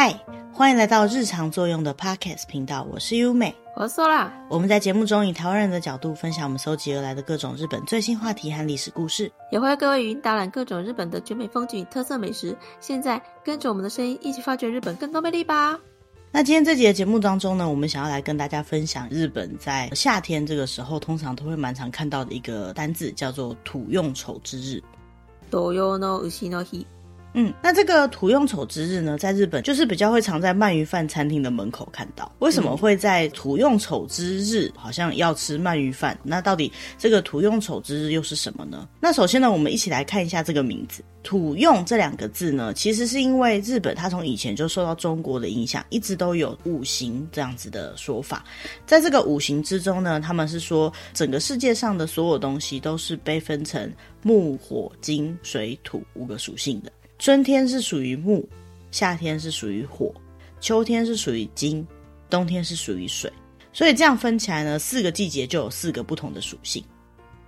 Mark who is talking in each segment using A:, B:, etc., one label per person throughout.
A: 嗨，欢迎来到日常作用的 Podcast 频道，我是优美，
B: 我是 Sola。
A: 我们在节目中以台湾人的角度分享我们搜集而来的各种日本最新话题和历史故事，
B: 也会为各位语音导览各种日本的绝美风景与特色美食。现在跟着我们的声音，一起发掘日本更多魅力吧！
A: 那今天这集的节目当中呢，我们想要来跟大家分享日本在夏天这个时候通常都会蛮常看到的一个单字，叫做土用丑之日。
B: 土用の丑の日。
A: 嗯，那这个土用丑之日呢，在日本就是比较会常在鳗鱼饭餐厅的门口看到。为什么会在土用丑之日好像要吃鳗鱼饭？那到底这个土用丑之日又是什么呢？那首先呢，我们一起来看一下这个名字“土用”这两个字呢，其实是因为日本它从以前就受到中国的影响，一直都有五行这样子的说法。在这个五行之中呢，他们是说整个世界上的所有东西都是被分成木、火、金、水、土五个属性的。春天是属于木，夏天是属于火，秋天是属于金，冬天是属于水。所以这样分起来呢，四个季节就有四个不同的属性。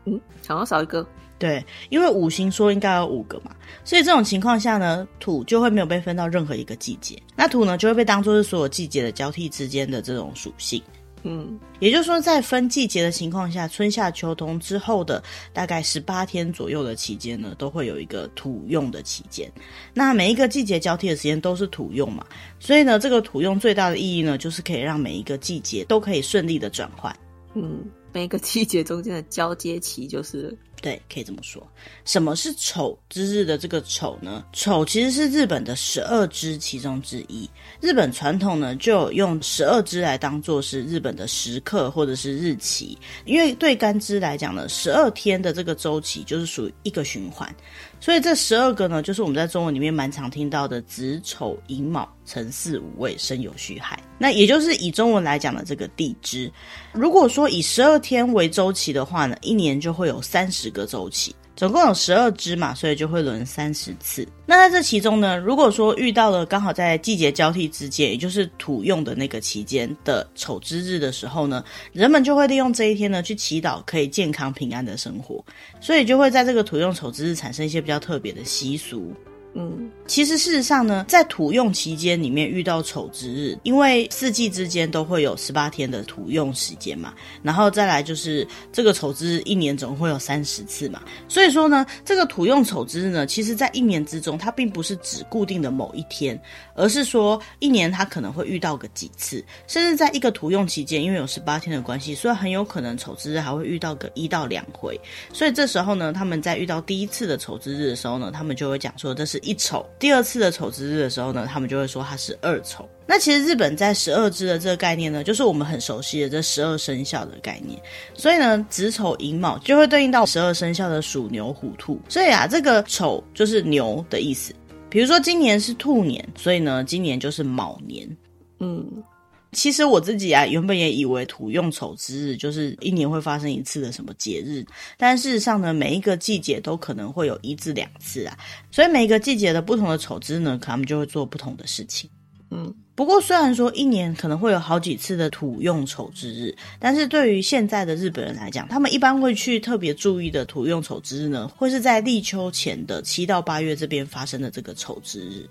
B: 嗯，好像少一个。
A: 对，因为五行说应该有五个嘛，所以这种情况下呢，土就会没有被分到任何一个季节。那土呢，就会被当做是所有季节的交替之间的这种属性。嗯，也就是说，在分季节的情况下，春夏秋冬之后的大概十八天左右的期间呢，都会有一个土用的期间。那每一个季节交替的时间都是土用嘛，所以呢，这个土用最大的意义呢，就是可以让每一个季节都可以顺利的转换。
B: 嗯，每一个季节中间的交接期就是。
A: 对，可以这么说。什么是丑之日的这个丑呢？丑其实是日本的十二支其中之一。日本传统呢，就用十二支来当做是日本的时刻或者是日期。因为对干支来讲呢，十二天的这个周期就是属于一个循环。所以这十二个呢，就是我们在中文里面蛮常听到的子丑寅卯辰巳午未申酉戌亥。那也就是以中文来讲的这个地支。如果说以十二天为周期的话呢，一年就会有三十个周期。总共有十二支嘛，所以就会轮三十次。那在这其中呢，如果说遇到了刚好在季节交替之间，也就是土用的那个期间的丑之日的时候呢，人们就会利用这一天呢去祈祷可以健康平安的生活，所以就会在这个土用丑之日产生一些比较特别的习俗。嗯，其实事实上呢，在土用期间里面遇到丑之日，因为四季之间都会有十八天的土用时间嘛，然后再来就是这个丑之日一年总会有三十次嘛，所以说呢，这个土用丑之日呢，其实在一年之中它并不是指固定的某一天，而是说一年它可能会遇到个几次，甚至在一个土用期间，因为有十八天的关系，所以很有可能丑之日还会遇到个一到两回，所以这时候呢，他们在遇到第一次的丑之日的时候呢，他们就会讲说这是。一丑，第二次的丑之日的时候呢，他们就会说它是二丑。那其实日本在十二支的这个概念呢，就是我们很熟悉的这十二生肖的概念。所以呢，子丑寅卯就会对应到十二生肖的鼠牛虎兔。所以啊，这个丑就是牛的意思。比如说今年是兔年，所以呢，今年就是卯年。嗯。其实我自己啊，原本也以为土用丑之日就是一年会发生一次的什么节日，但事实上呢，每一个季节都可能会有一至两次啊，所以每一个季节的不同的丑之日呢，可能他们就会做不同的事情。嗯，不过虽然说一年可能会有好几次的土用丑之日，但是对于现在的日本人来讲，他们一般会去特别注意的土用丑之日呢，会是在立秋前的七到八月这边发生的这个丑之日。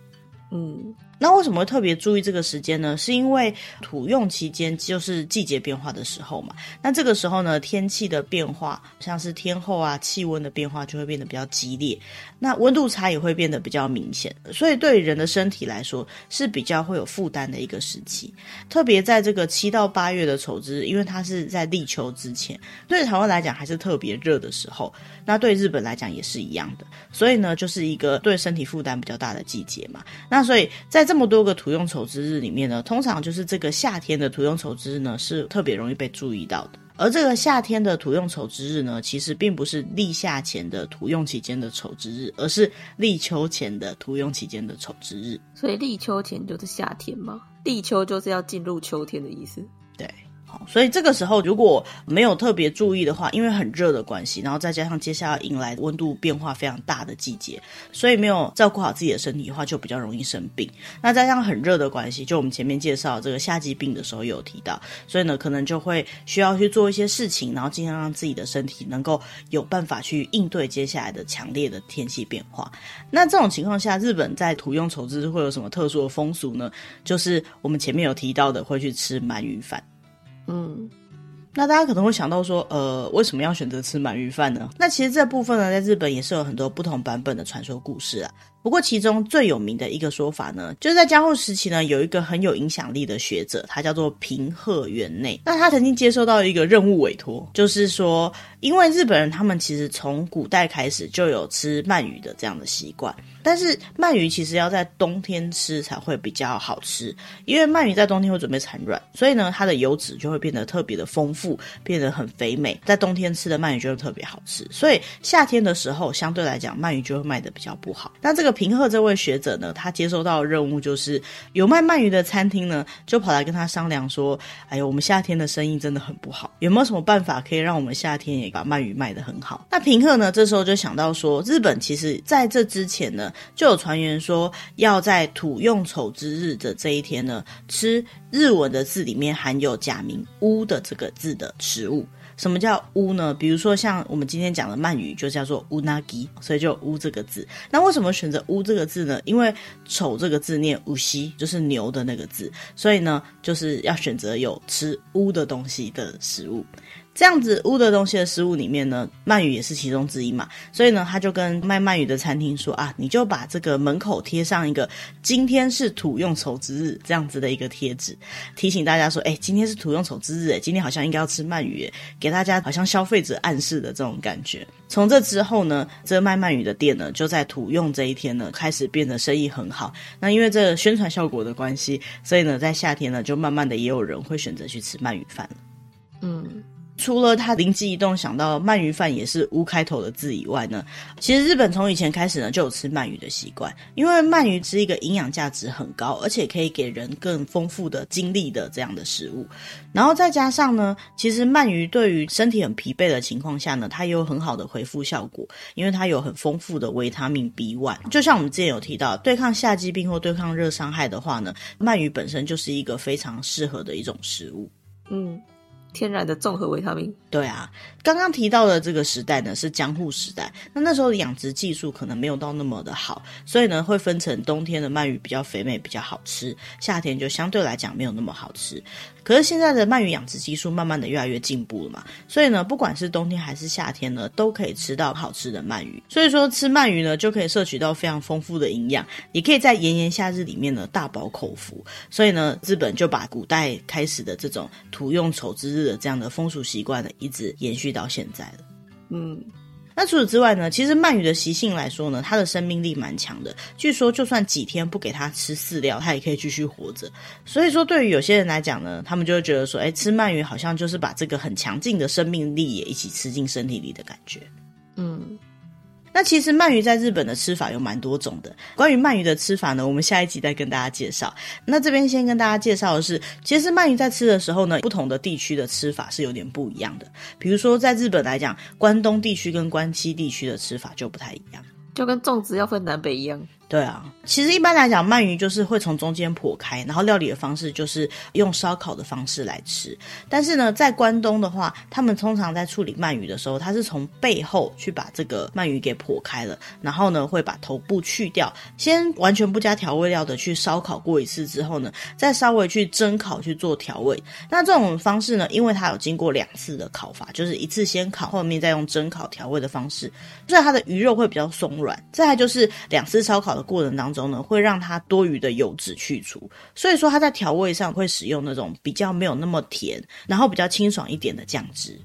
A: 嗯。那为什么会特别注意这个时间呢？是因为土用期间就是季节变化的时候嘛。那这个时候呢，天气的变化，像是天候啊、气温的变化，就会变得比较激烈。那温度差也会变得比较明显。所以对人的身体来说，是比较会有负担的一个时期。特别在这个七到八月的丑之日，因为它是在立秋之前，对台湾来讲还是特别热的时候。那对日本来讲也是一样的。所以呢，就是一个对身体负担比较大的季节嘛。那所以在这么多个土用丑之日里面呢，通常就是这个夏天的土用丑之日呢，是特别容易被注意到的。而这个夏天的土用丑之日呢，其实并不是立夏前的土用期间的丑之日，而是立秋前的土用期间的丑之日。
B: 所以立秋前就是夏天吗？立秋就是要进入秋天的意思。
A: 对。所以这个时候如果没有特别注意的话，因为很热的关系，然后再加上接下来迎来温度变化非常大的季节，所以没有照顾好自己的身体的话，就比较容易生病。那再加上很热的关系，就我们前面介绍这个夏季病的时候有提到，所以呢，可能就会需要去做一些事情，然后尽量让自己的身体能够有办法去应对接下来的强烈的天气变化。那这种情况下，日本在土用丑之日会有什么特殊的风俗呢？就是我们前面有提到的，会去吃鳗鱼饭。嗯，那大家可能会想到说，呃，为什么要选择吃鳗鱼饭呢？那其实这部分呢，在日本也是有很多不同版本的传说故事啊。不过，其中最有名的一个说法呢，就是在江户时期呢，有一个很有影响力的学者，他叫做平贺源内。那他曾经接受到一个任务委托，就是说，因为日本人他们其实从古代开始就有吃鳗鱼的这样的习惯，但是鳗鱼其实要在冬天吃才会比较好吃，因为鳗鱼在冬天会准备产卵，所以呢，它的油脂就会变得特别的丰富，变得很肥美，在冬天吃的鳗鱼就会特别好吃。所以夏天的时候，相对来讲，鳗鱼就会卖的比较不好。那这个。平贺这位学者呢，他接收到的任务就是有卖鳗鱼的餐厅呢，就跑来跟他商量说：“哎呦，我们夏天的生意真的很不好，有没有什么办法可以让我们夏天也把鳗鱼卖得很好？”那平贺呢，这时候就想到说，日本其实在这之前呢，就有传言说要在土用丑之日的这一天呢，吃日文的字里面含有假名“乌”的这个字的食物。什么叫乌呢？比如说像我们今天讲的鳗鱼，就叫做乌纳吉，所以就乌这个字。那为什么选择乌这个字呢？因为丑这个字念乌西，就是牛的那个字，所以呢，就是要选择有吃乌的东西的食物。这样子乌的东西的食物里面呢，鳗鱼也是其中之一嘛，所以呢，他就跟卖鳗鱼的餐厅说啊，你就把这个门口贴上一个“今天是土用丑之日”这样子的一个贴纸，提醒大家说，哎，今天是土用丑之日，哎，今天好像应该要吃鳗鱼，给大家好像消费者暗示的这种感觉。从这之后呢，这个卖鳗鱼的店呢，就在土用这一天呢，开始变得生意很好。那因为这个宣传效果的关系，所以呢，在夏天呢，就慢慢的也有人会选择去吃鳗鱼饭。嗯。除了他灵机一动想到鳗鱼饭也是乌开头的字以外呢，其实日本从以前开始呢就有吃鳗鱼的习惯，因为鳗鱼是一个营养价值很高，而且可以给人更丰富的精力的这样的食物。然后再加上呢，其实鳗鱼对于身体很疲惫的情况下呢，它也有很好的恢复效果，因为它有很丰富的维他命 B1。就像我们之前有提到，对抗夏季病或对抗热伤害的话呢，鳗鱼本身就是一个非常适合的一种食物。嗯。
B: 天然的综合维他命。
A: 对啊，刚刚提到的这个时代呢，是江户时代。那那时候的养殖技术可能没有到那么的好，所以呢，会分成冬天的鳗鱼比较肥美，比较好吃；夏天就相对来讲没有那么好吃。可是现在的鳗鱼养殖技术慢慢的越来越进步了嘛，所以呢，不管是冬天还是夏天呢，都可以吃到好吃的鳗鱼。所以说吃鳗鱼呢，就可以摄取到非常丰富的营养，也可以在炎炎夏日里面呢大饱口福。所以呢，日本就把古代开始的这种土用丑之的这样的风俗习惯呢，一直延续到现在了。嗯。那除此之外呢，其实鳗鱼的习性来说呢，它的生命力蛮强的。据说就算几天不给它吃饲料，它也可以继续活着。所以说，对于有些人来讲呢，他们就会觉得说，哎，吃鳗鱼好像就是把这个很强劲的生命力也一起吃进身体里的感觉。嗯。那其实鳗鱼在日本的吃法有蛮多种的。关于鳗鱼的吃法呢，我们下一集再跟大家介绍。那这边先跟大家介绍的是，其实鳗鱼在吃的时候呢，不同的地区的吃法是有点不一样的。比如说在日本来讲，关东地区跟关西地区的吃法就不太一样，
B: 就跟粽子要分南北一样。
A: 对啊，其实一般来讲，鳗鱼就是会从中间剖开，然后料理的方式就是用烧烤的方式来吃。但是呢，在关东的话，他们通常在处理鳗鱼的时候，他是从背后去把这个鳗鱼给剖开了，然后呢，会把头部去掉，先完全不加调味料的去烧烤过一次之后呢，再稍微去蒸烤去做调味。那这种方式呢，因为它有经过两次的烤法，就是一次先烤，后面再用蒸烤调味的方式，所以它的鱼肉会比较松软。再来就是两次烧烤过程当中呢，会让它多余的油脂去除，所以说它在调味上会使用那种比较没有那么甜，然后比较清爽一点的酱汁。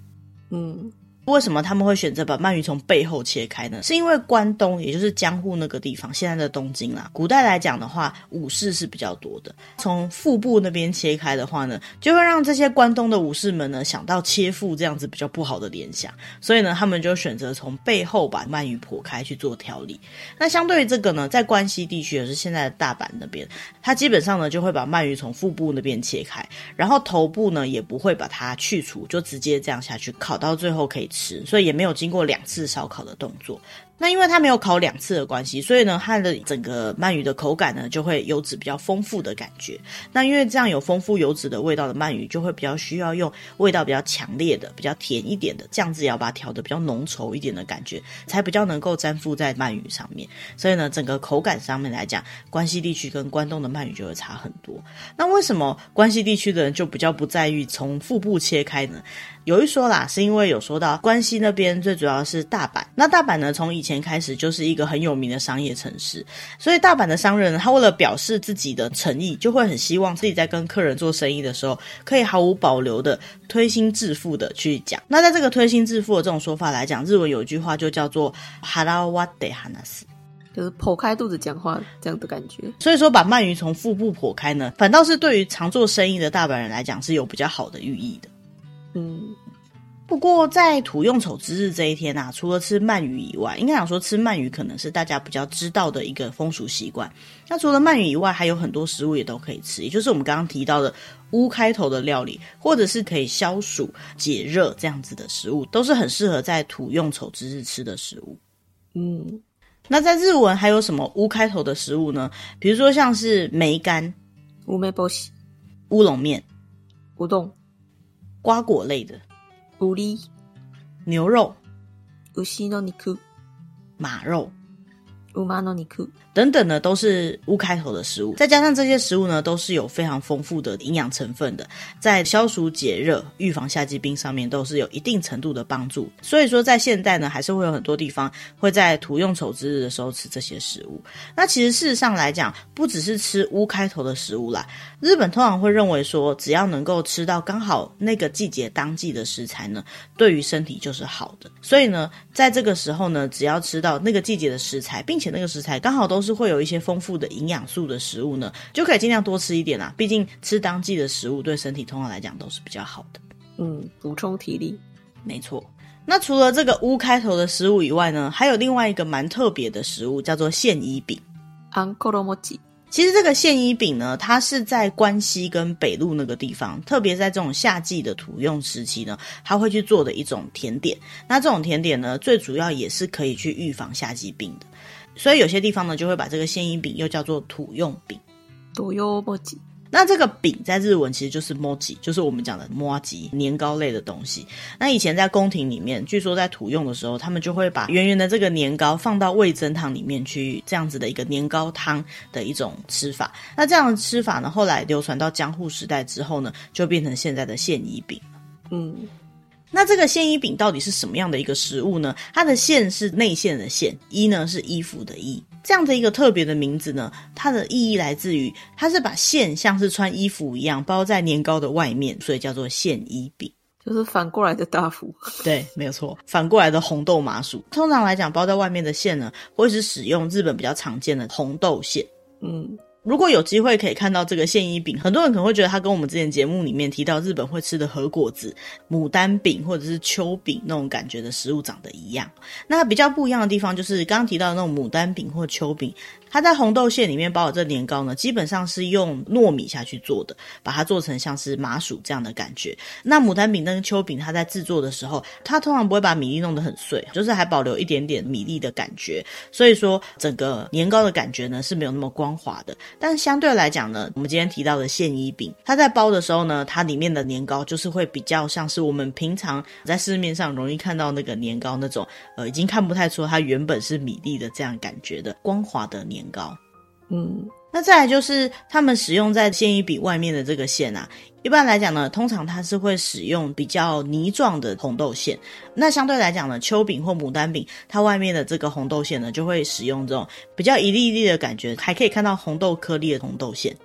A: 嗯，为什么他们会选择把鳗鱼从背后切开呢？是因为关东，也就是江户那个地方，现在的东京啦。古代来讲的话，武士是比较多的。从腹部那边切开的话呢，就会让这些关东的武士们呢想到切腹这样子比较不好的联想，所以呢，他们就选择从背后把鳗鱼剖开去做调理。那相对于这个呢，在关西地区，也是现在的大阪那边，它基本上呢就会把鳗鱼从腹部那边切开，然后头部呢也不会把它去除，就直接这样下去烤，到最后可以所以也没有经过两次烧烤的动作。那因为它没有烤两次的关系，所以呢，它的整个鳗鱼的口感呢，就会油脂比较丰富的感觉。那因为这样有丰富油脂的味道的鳗鱼，就会比较需要用味道比较强烈的、比较甜一点的酱汁，也要把它调得比较浓稠一点的感觉，才比较能够粘附在鳗鱼上面。所以呢，整个口感上面来讲，关西地区跟关东的鳗鱼就会差很多。那为什么关西地区的人就比较不在意从腹部切开呢？有一说啦，是因为有说到关西那边最主要是大阪。那大阪呢，从以前开始就是一个很有名的商业城市，所以大阪的商人他为了表示自己的诚意，就会很希望自己在跟客人做生意的时候，可以毫无保留的推心置腹的去讲。那在这个推心置腹的这种说法来讲，日文有一句话就叫做“腹割って话す”，
B: 就是剖开肚子讲话这样的感觉。
A: 所以说，把鳗鱼从腹部剖开呢，反倒是对于常做生意的大阪人来讲是有比较好的寓意的。
B: 嗯，
A: 不过在土用丑之日这一天啊，除了吃鳗鱼以外，应该讲说吃鳗鱼可能是大家比较知道的一个风俗习惯。那除了鳗鱼以外，还有很多食物也都可以吃，也就是我们刚刚提到的“乌”开头的料理，或者是可以消暑解热这样子的食物，都是很适合在土用丑之日吃的食物。
B: 嗯，
A: 那在日文还有什么“乌”开头的食物呢？比如说像是梅干、
B: 乌梅波西、
A: 乌龙面、
B: 乌冬。
A: 瓜果类的，
B: 乌里、
A: 牛肉、
B: 乌西诺尼库、
A: 马肉。
B: 乌马诺尼库
A: 等等呢，都是乌开头的食物。再加上这些食物呢，都是有非常丰富的营养成分的，在消暑解热、预防夏季病上面都是有一定程度的帮助。所以说，在现代呢，还是会有很多地方会在土用丑之日的时候吃这些食物。那其实事实上来讲，不只是吃乌开头的食物啦，日本通常会认为说，只要能够吃到刚好那个季节当季的食材呢，对于身体就是好的。所以呢，在这个时候呢，只要吃到那个季节的食材，并且那个食材刚好都是会有一些丰富的营养素的食物呢，就可以尽量多吃一点啦。毕竟吃当季的食物对身体通常来讲都是比较好的。
B: 嗯，补充体力，
A: 没错。那除了这个乌开头的食物以外呢，还有另外一个蛮特别的食物，叫做现衣饼。
B: あんころ饼。
A: 其实这个现衣饼呢，它是在关西跟北陆那个地方，特别在这种夏季的土用时期呢，它会去做的一种甜点。那这种甜点呢，最主要也是可以去预防夏季病的。 所以有些地方呢，就会把这个现衣饼又叫做土用饼。
B: 土用饼。
A: 那这个饼在日文其实就是麻糬，就是我们讲的麻糬年糕类的东西。那以前在宫廷里面，据说在土用的时候，他们就会把圆圆的这个年糕放到味噌汤里面去，这样子的一个年糕汤的一种吃法。那这样的吃法呢，后来流传到江户时代之后呢，就变成现在的现衣饼。
B: 嗯。
A: 那这个线衣饼到底是什么样的一个食物呢？它的线是内馅的馅，衣呢是衣服的衣，这样的一个特别的名字呢，它的意义来自于它是把馅像是穿衣服一样包在年糕的外面，所以叫做线衣饼，
B: 就是反过来的大福。
A: 对，没有错，反过来的红豆麻薯。通常来讲，包在外面的馅呢，会是使用日本比较常见的红豆馅。
B: 嗯。
A: 如果有机会可以看到这个现衣饼，很多人可能会觉得它跟我们之前节目里面提到日本会吃的和果子、牡丹饼或者是秋饼那种感觉的食物长得一样。那比较不一样的地方就是刚刚提到的那种牡丹饼或秋饼。它在红豆馅里面包的这年糕呢，基本上是用糯米下去做的，把它做成像是麻薯这样的感觉。那牡丹饼跟秋饼，它在制作的时候，它通常不会把米粒弄得很碎，就是还保留一点点米粒的感觉。所以说，整个年糕的感觉呢是没有那么光滑的。但相对来讲呢，我们今天提到的现衣饼，它在包的时候呢，它里面的年糕就是会比较像是我们平常在市面上容易看到那个年糕那种，呃，已经看不太出它原本是米粒的这样感觉的光滑的年糕。
B: 嗯，
A: 那再来就是他们使用在线衣饼外面的这个馅啊，一般来讲呢，通常它是会使用比较泥状的红豆馅。那相对来讲呢，秋饼或牡丹饼，它外面的这个红豆馅呢，就会使用这种比较一粒一粒的感觉，还可以看到红豆颗粒的红豆馅。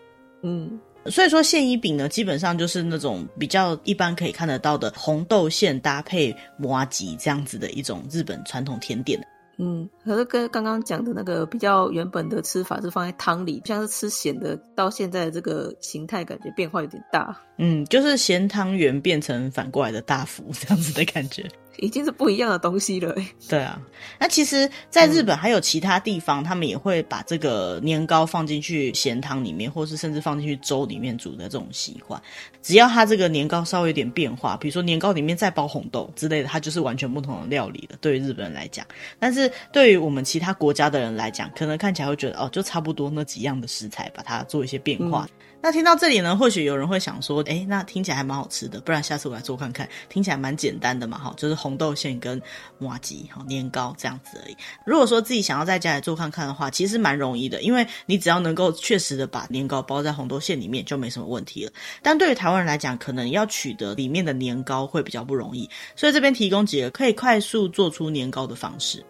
B: 嗯。
A: 所以说现衣饼呢，基本上就是那种比较一般可以看得到的红豆馅搭配麻吉这样子的一种日本传统甜点。
B: 嗯，可是跟刚刚讲的那个比较原本的吃法是放在汤里，像是吃咸的，到现在的这个形态感觉变化有点大。
A: 嗯，就是咸汤圆变成反过来的大福这样子的感觉。
B: 已经是不一样的东西了。
A: 对啊，那其实，在日本还有其他地方，嗯、他们也会把这个年糕放进去咸汤里面，或是甚至放进去粥里面煮的这种习惯。只要它这个年糕稍微有点变化，比如说年糕里面再包红豆之类的，它就是完全不同的料理了。对于日本人来讲，但是对于我们其他国家的人来讲，可能看起来会觉得哦，就差不多那几样的食材，把它做一些变化。嗯那听到这里呢，或许有人会想说，诶，那听起来还蛮好吃的，不然下次我来做看看。听起来蛮简单的嘛，哈，就是红豆馅跟麻糬，哈，年糕这样子而已。如果说自己想要在家里做看看的话，其实蛮容易的，因为你只要能够确实的把年糕包在红豆馅里面，就没什么问题了。但对于台湾人来讲，可能要取得里面的年糕会比较不容易，所以这边提供几个可以快速做出年糕的方式。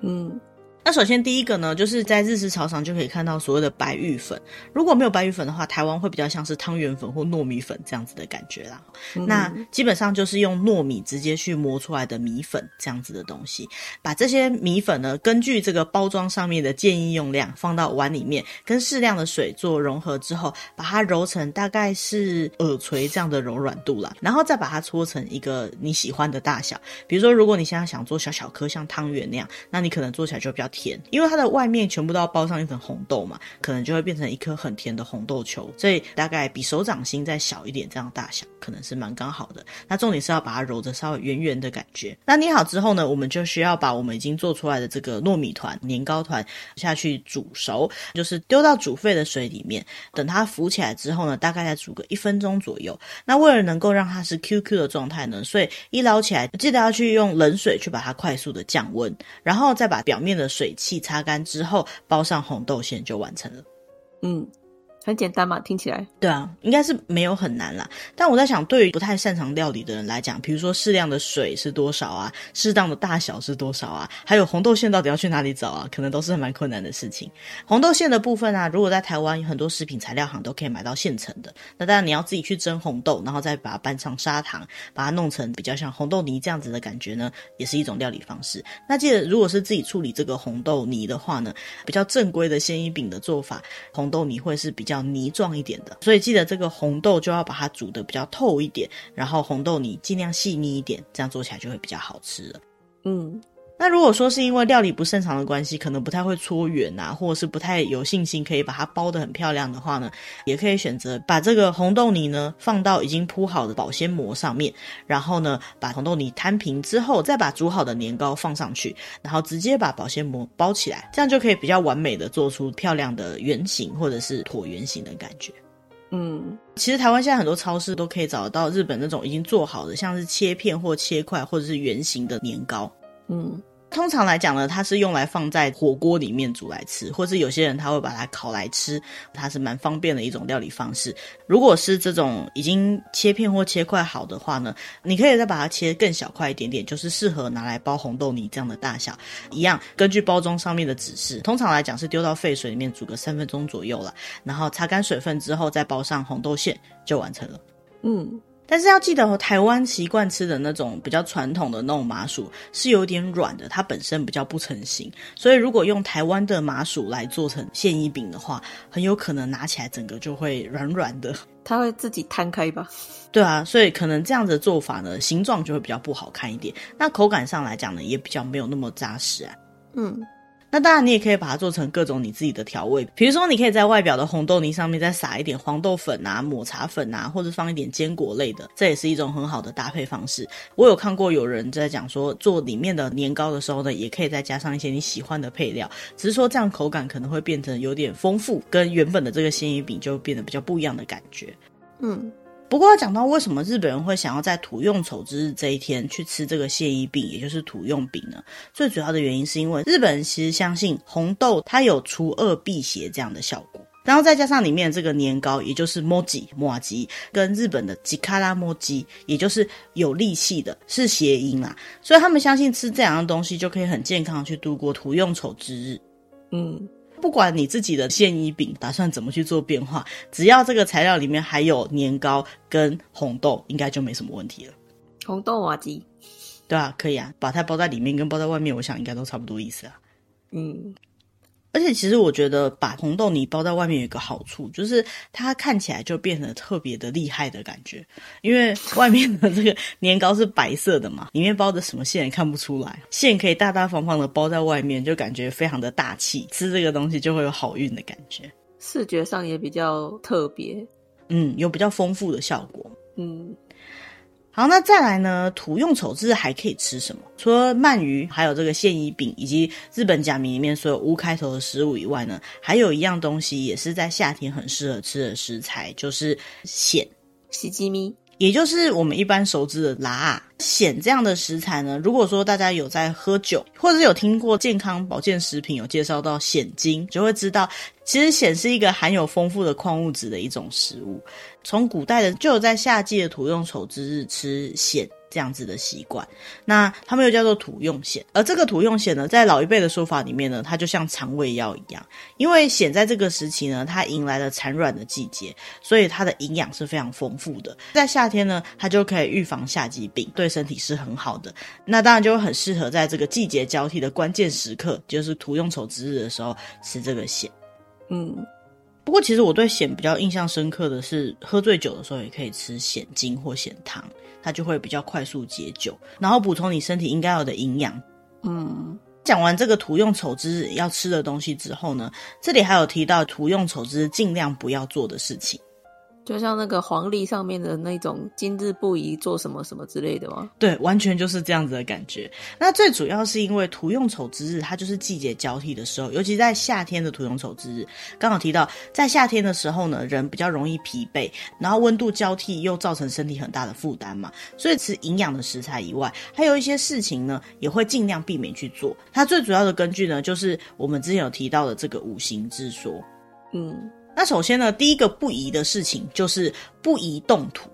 A: 嗯。那首先第一个呢，就是在日式超商就可以看到所谓的白玉粉。如果没有白玉粉的话，台湾会比较像是汤圆粉或糯米粉这样子的感觉啦。嗯、那基本上就是用糯米直接去磨出来的米粉这样子的东西。把这些米粉呢，根据这个包装上面的建议用量放到碗里面，跟适量的水做融合之后，把它揉成大概是耳垂这样的柔软度啦。然后再把它搓成一个你喜欢的大小。比如说，如果你现在想做小小颗像汤圆那样，那你可能做起来就比较甜，因为它的外面全部都要包上一层红豆嘛，可能就会变成一颗很甜的红豆球，所以大概比手掌心再小一点这样大小，可能是蛮刚好的。那重点是要把它揉的稍微圆圆的感觉。那捏好之后呢，我们就需要把我们已经做出来的这个糯米团、年糕团下去煮熟，就是丢到煮沸的水里面，等它浮起来之后呢，大概再煮个一分钟左右。那为了能够让它是 QQ 的状态呢，所以一捞起来记得要去用冷水去把它快速的降温，然后再把表面的水水汽。擦干之后，包上红豆馅就完成了。嗯。
B: 很简单嘛，听起来。
A: 对啊，应该是没有很难啦。但我在想，对于不太擅长料理的人来讲，比如说适量的水是多少啊，适当的大小是多少啊，还有红豆馅到底要去哪里找啊，可能都是蛮困难的事情。红豆馅的部分啊，如果在台湾有很多食品材料行都可以买到现成的。那当然你要自己去蒸红豆，然后再把它拌上砂糖，把它弄成比较像红豆泥这样子的感觉呢，也是一种料理方式。那记得，如果是自己处理这个红豆泥的话呢，比较正规的鲜衣饼的做法，红豆泥会是比较。比较泥状一点的，所以记得这个红豆就要把它煮的比较透一点，然后红豆泥尽量细腻一点，这样做起来就会比较好吃了。嗯。那如果说是因为料理不擅长的关系，可能不太会搓圆啊，或者是不太有信心可以把它包得很漂亮的话呢，也可以选择把这个红豆泥呢放到已经铺好的保鲜膜上面，然后呢把红豆泥摊平之后，再把煮好的年糕放上去，然后直接把保鲜膜包起来，这样就可以比较完美的做出漂亮的圆形或者是椭圆形的感觉。嗯，其实台湾现在很多超市都可以找得到日本那种已经做好的，像是切片或切块或者是圆形的年糕。嗯。通常来讲呢，它是用来放在火锅里面煮来吃，或是有些人他会把它烤来吃，它是蛮方便的一种料理方式。如果是这种已经切片或切块好的话呢，你可以再把它切更小块一点点，就是适合拿来包红豆泥这样的大小。一样，根据包装上面的指示，通常来讲是丢到沸水里面煮个三分钟左右了，然后擦干水分之后再包上红豆馅就完成了。嗯。但是要记得哦，台湾习惯吃的那种比较传统的那种麻薯是有点软的，它本身比较不成型，所以如果用台湾的麻薯来做成现衣饼的话，很有可能拿起来整个就会软软的，
B: 它会自己摊开吧？
A: 对啊，所以可能这样子的做法呢，形状就会比较不好看一点，那口感上来讲呢，也比较没有那么扎实啊。嗯。那当然，你也可以把它做成各种你自己的调味，比如说，你可以在外表的红豆泥上面再撒一点黄豆粉啊、抹茶粉啊，或者放一点坚果类的，这也是一种很好的搭配方式。我有看过有人在讲说，做里面的年糕的时候呢，也可以再加上一些你喜欢的配料，只是说这样口感可能会变成有点丰富，跟原本的这个鲜鱼饼就变得比较不一样的感觉。嗯。不过要讲到为什么日本人会想要在土用丑之日这一天去吃这个现衣饼，也就是土用饼呢？最主要的原因是因为日本人其实相信红豆它有除恶辟邪这样的效果，然后再加上里面的这个年糕，也就是麻糬麻糬，跟日本的吉卡拉麻糬，也就是有力气的，是谐音啦，所以他们相信吃这两样东西就可以很健康去度过土用丑之日。嗯。不管你自己的现衣饼打算怎么去做变化，只要这个材料里面还有年糕跟红豆，应该就没什么问题了。
B: 红豆瓦鸡，
A: 对啊，可以啊，把它包在里面跟包在外面，我想应该都差不多意思啊。
B: 嗯。
A: 而且其实我觉得把红豆泥包在外面有一个好处，就是它看起来就变得特别的厉害的感觉，因为外面的这个 年糕是白色的嘛，里面包的什么馅也看不出来，馅可以大大方方的包在外面，就感觉非常的大气，吃这个东西就会有好运的感觉，
B: 视觉上也比较特别，
A: 嗯，有比较丰富的效果，
B: 嗯。
A: 好，那再来呢？土用丑字还可以吃什么？除了鳗鱼，还有这个现衣饼，以及日本假名里面所有“乌”开头的食物以外呢，还有一样东西也是在夏天很适合吃的食材，就是蚬。
B: 西吉米。
A: 也就是我们一般熟知的辣咸这样的食材呢，如果说大家有在喝酒，或者有听过健康保健食品有介绍到咸精，就会知道，其实咸是一个含有丰富的矿物质的一种食物。从古代的就有在夏季的土用丑之日吃咸。这样子的习惯，那他们又叫做土用蚬，而这个土用蚬呢，在老一辈的说法里面呢，它就像肠胃药一样，因为蚬在这个时期呢，它迎来了产卵的季节，所以它的营养是非常丰富的，在夏天呢，它就可以预防夏季病，对身体是很好的。那当然就很适合在这个季节交替的关键时刻，就是土用丑之日的时候吃这个蚬。
B: 嗯，
A: 不过其实我对咸比较印象深刻的是，喝醉酒的时候也可以吃咸精或咸汤。它就会比较快速解酒，然后补充你身体应该有的营养。
B: 嗯，
A: 讲完这个图用丑汁要吃的东西之后呢，这里还有提到图用丑汁尽量不要做的事情。
B: 就像那个黄历上面的那种“今日不宜做什么什么”之类的吗？
A: 对，完全就是这样子的感觉。那最主要是因为土用丑之日，它就是季节交替的时候，尤其在夏天的土用丑之日，刚好提到在夏天的时候呢，人比较容易疲惫，然后温度交替又造成身体很大的负担嘛，所以吃营养的食材以外，还有一些事情呢，也会尽量避免去做。它最主要的根据呢，就是我们之前有提到的这个五行之说，
B: 嗯。
A: 那首先呢，第一个不宜的事情就是不宜动土。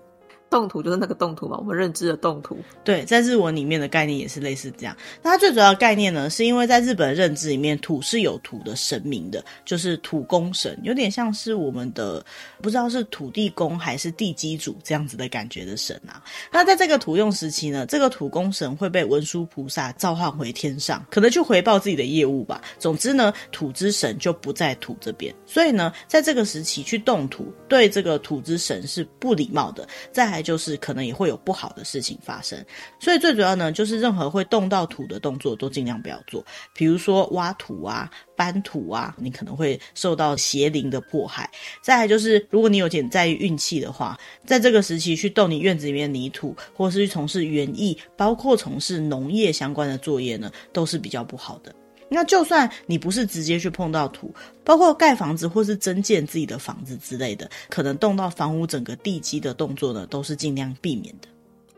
B: 动土就是那个动土嘛，我们认知的动土。
A: 对，在日文里面的概念也是类似这样。那它最主要的概念呢，是因为在日本的认知里面，土是有土的神明的，就是土公神，有点像是我们的不知道是土地公还是地基主这样子的感觉的神啊。那在这个土用时期呢，这个土公神会被文殊菩萨召唤回天上，可能去回报自己的业务吧。总之呢，土之神就不在土这边，所以呢，在这个时期去动土，对这个土之神是不礼貌的。在再就是可能也会有不好的事情发生，所以最主要呢，就是任何会动到土的动作都尽量不要做，比如说挖土啊、搬土啊，你可能会受到邪灵的迫害。再来就是，如果你有点在意运气的话，在这个时期去动你院子里面泥土，或是去从事园艺，包括从事农业相关的作业呢，都是比较不好的。那就算你不是直接去碰到土，包括盖房子或是增建自己的房子之类的，可能动到房屋整个地基的动作呢，都是尽量避免的。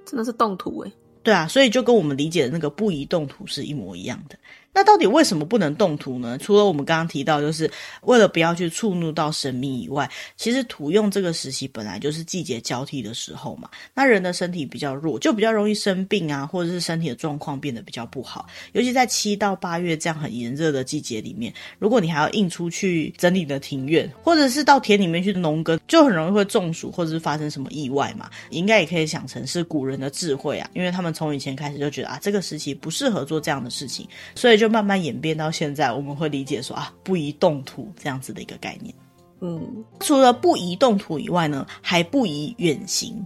B: 真的是动土诶。
A: 对啊，所以就跟我们理解的那个不宜动土是一模一样的。那到底为什么不能动土呢？除了我们刚刚提到，就是为了不要去触怒到神明以外，其实土用这个时期本来就是季节交替的时候嘛。那人的身体比较弱，就比较容易生病啊，或者是身体的状况变得比较不好。尤其在七到八月这样很炎热的季节里面，如果你还要硬出去整理你的庭院，或者是到田里面去农耕，就很容易会中暑，或者是发生什么意外嘛。应该也可以想成是古人的智慧啊，因为他们从以前开始就觉得啊，这个时期不适合做这样的事情，所以。就慢慢演变到现在，我们会理解说啊，不宜动土这样子的一个概念。
B: 嗯，
A: 除了不宜动土以外呢，还不宜远行。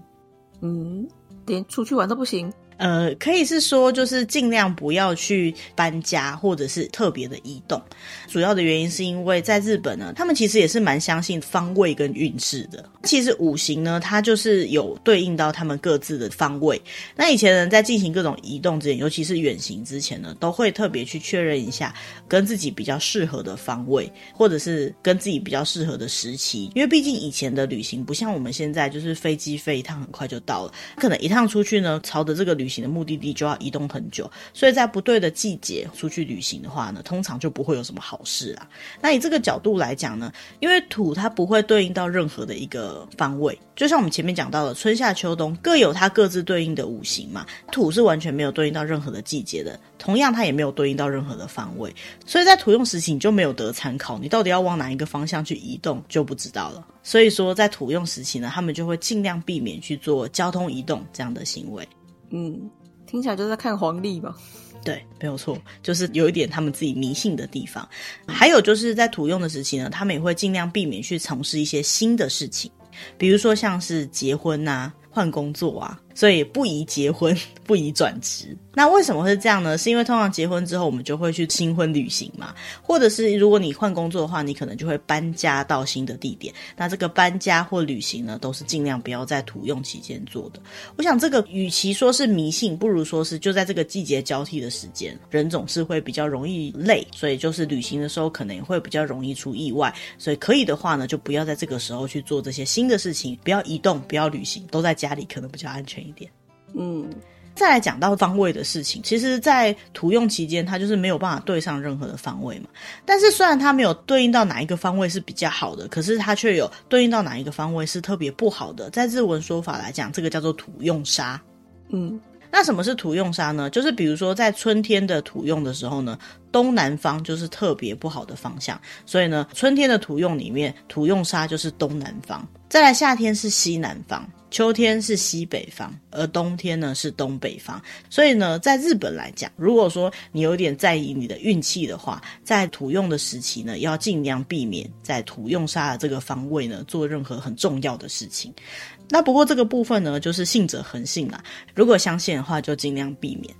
B: 嗯，连出去玩都不行。
A: 呃，可以是说，就是尽量不要去搬家，或者是特别的移动。主要的原因是因为在日本呢，他们其实也是蛮相信方位跟运势的。其实五行呢，它就是有对应到他们各自的方位。那以前人在进行各种移动之前，尤其是远行之前呢，都会特别去确认一下跟自己比较适合的方位，或者是跟自己比较适合的时期。因为毕竟以前的旅行不像我们现在，就是飞机飞一趟很快就到了，可能一趟出去呢，朝着这个旅旅行的目的地就要移动很久，所以在不对的季节出去旅行的话呢，通常就不会有什么好事啊。那以这个角度来讲呢，因为土它不会对应到任何的一个方位，就像我们前面讲到的，春夏秋冬各有它各自对应的五行嘛，土是完全没有对应到任何的季节的，同样它也没有对应到任何的方位，所以在土用时期你就没有得参考，你到底要往哪一个方向去移动就不知道了。所以说，在土用时期呢，他们就会尽量避免去做交通移动这样的行为。
B: 嗯，听起来就是在看黄历吧？
A: 对，没有错，就是有一点他们自己迷信的地方。还有就是在土用的时期呢，他们也会尽量避免去从事一些新的事情，比如说像是结婚啊、换工作啊。所以不宜结婚，不宜转职。那为什么会这样呢？是因为通常结婚之后，我们就会去新婚旅行嘛，或者是如果你换工作的话，你可能就会搬家到新的地点。那这个搬家或旅行呢，都是尽量不要在土用期间做的。我想这个与其说是迷信，不如说是就在这个季节交替的时间，人总是会比较容易累，所以就是旅行的时候可能也会比较容易出意外。所以可以的话呢，就不要在这个时候去做这些新的事情，不要移动，不要旅行，都在家里可能比较安全一点。
B: 嗯，
A: 再来讲到方位的事情，其实，在土用期间，它就是没有办法对上任何的方位嘛。但是，虽然它没有对应到哪一个方位是比较好的，可是它却有对应到哪一个方位是特别不好的。在日文说法来讲，这个叫做土用杀。
B: 嗯，
A: 那什么是土用沙呢？就是比如说，在春天的土用的时候呢，东南方就是特别不好的方向，所以呢，春天的土用里面，土用沙就是东南方。再来，夏天是西南方。秋天是西北方，而冬天呢是东北方。所以呢，在日本来讲，如果说你有点在意你的运气的话，在土用的时期呢，要尽量避免在土用杀的这个方位呢做任何很重要的事情。那不过这个部分呢，就是信者恒信啦。如果相信的话，就尽量避免。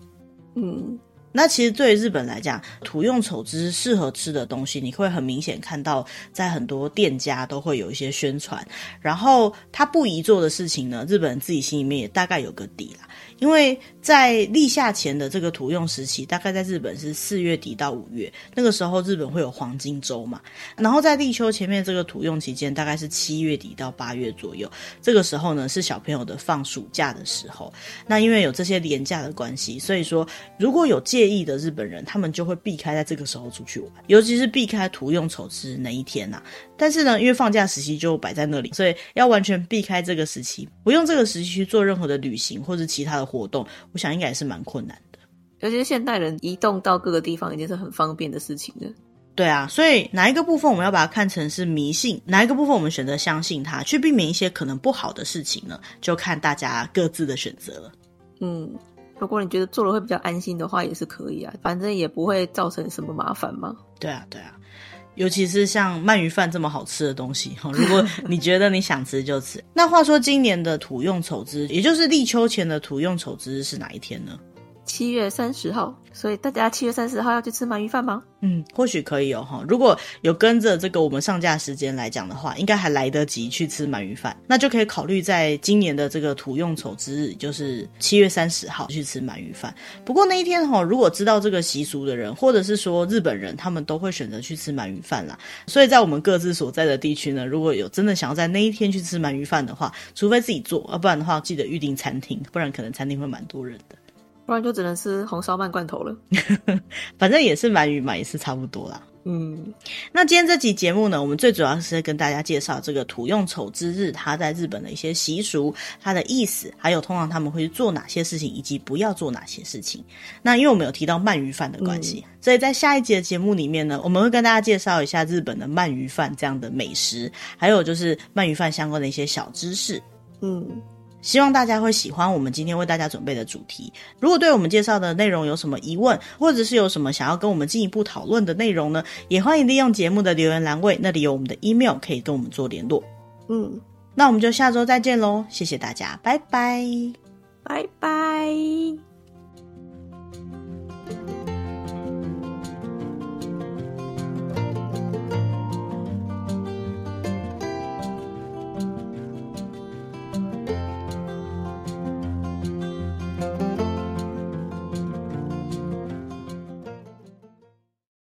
B: 嗯。
A: 那其实对于日本来讲，土用丑之适合吃的东西，你会很明显看到，在很多店家都会有一些宣传。然后他不宜做的事情呢，日本人自己心里面也大概有个底啦。因为在立夏前的这个土用时期，大概在日本是四月底到五月，那个时候日本会有黄金周嘛。然后在立秋前面这个土用期间，大概是七月底到八月左右，这个时候呢是小朋友的放暑假的时候。那因为有这些连假的关系，所以说如果有借意的日本人，他们就会避开在这个时候出去玩，尤其是避开图用丑之那一天呐、啊。但是呢，因为放假时期就摆在那里，所以要完全避开这个时期，不用这个时期去做任何的旅行或者其他的活动，我想应该也是蛮困难的。
B: 尤其是现代人移动到各个地方已经是很方便的事情了。
A: 对啊，所以哪一个部分我们要把它看成是迷信，哪一个部分我们选择相信它，去避免一些可能不好的事情呢？就看大家各自的选择了。
B: 嗯，如果你觉得做了会比较安心的话，也是可以啊，反正也不会造成什么麻烦嘛。
A: 对啊，对啊。尤其是像鳗鱼饭这么好吃的东西，如果 你觉得你想吃就吃。那话说，今年的土用丑之日，也就是立秋前的土用丑之日是哪一天呢？
B: 七月三十号。所以大家七月三十号要去吃鳗鱼饭吗？
A: 嗯，或许可以哦哈。如果有跟着这个我们上架时间来讲的话，应该还来得及去吃鳗鱼饭，那就可以考虑在今年的这个土用丑之日，就是七月三十号去吃鳗鱼饭。不过那一天哈，如果知道这个习俗的人，或者是说日本人，他们都会选择去吃鳗鱼饭啦。所以在我们各自所在的地区呢，如果有真的想要在那一天去吃鳗鱼饭的话，除非自己做，要不然的话记得预订餐厅，不然可能餐厅会蛮多人的。
B: 不然就只能吃红烧鳗罐头了，
A: 反正也是鳗鱼嘛，也是差不多啦。
B: 嗯，
A: 那今天这集节目呢，我们最主要是跟大家介绍这个土用丑之日，它在日本的一些习俗、它的意思，还有通常他们会做哪些事情，以及不要做哪些事情。那因为我们有提到鳗鱼饭的关系，嗯、所以在下一集的节目里面呢，我们会跟大家介绍一下日本的鳗鱼饭这样的美食，还有就是鳗鱼饭相关的一些小知识。
B: 嗯。
A: 希望大家会喜欢我们今天为大家准备的主题。如果对我们介绍的内容有什么疑问，或者是有什么想要跟我们进一步讨论的内容呢，也欢迎利用节目的留言栏位，那里有我们的 email 可以跟我们做联络。
B: 嗯，
A: 那我们就下周再见喽，谢谢大家，拜拜，
B: 拜拜。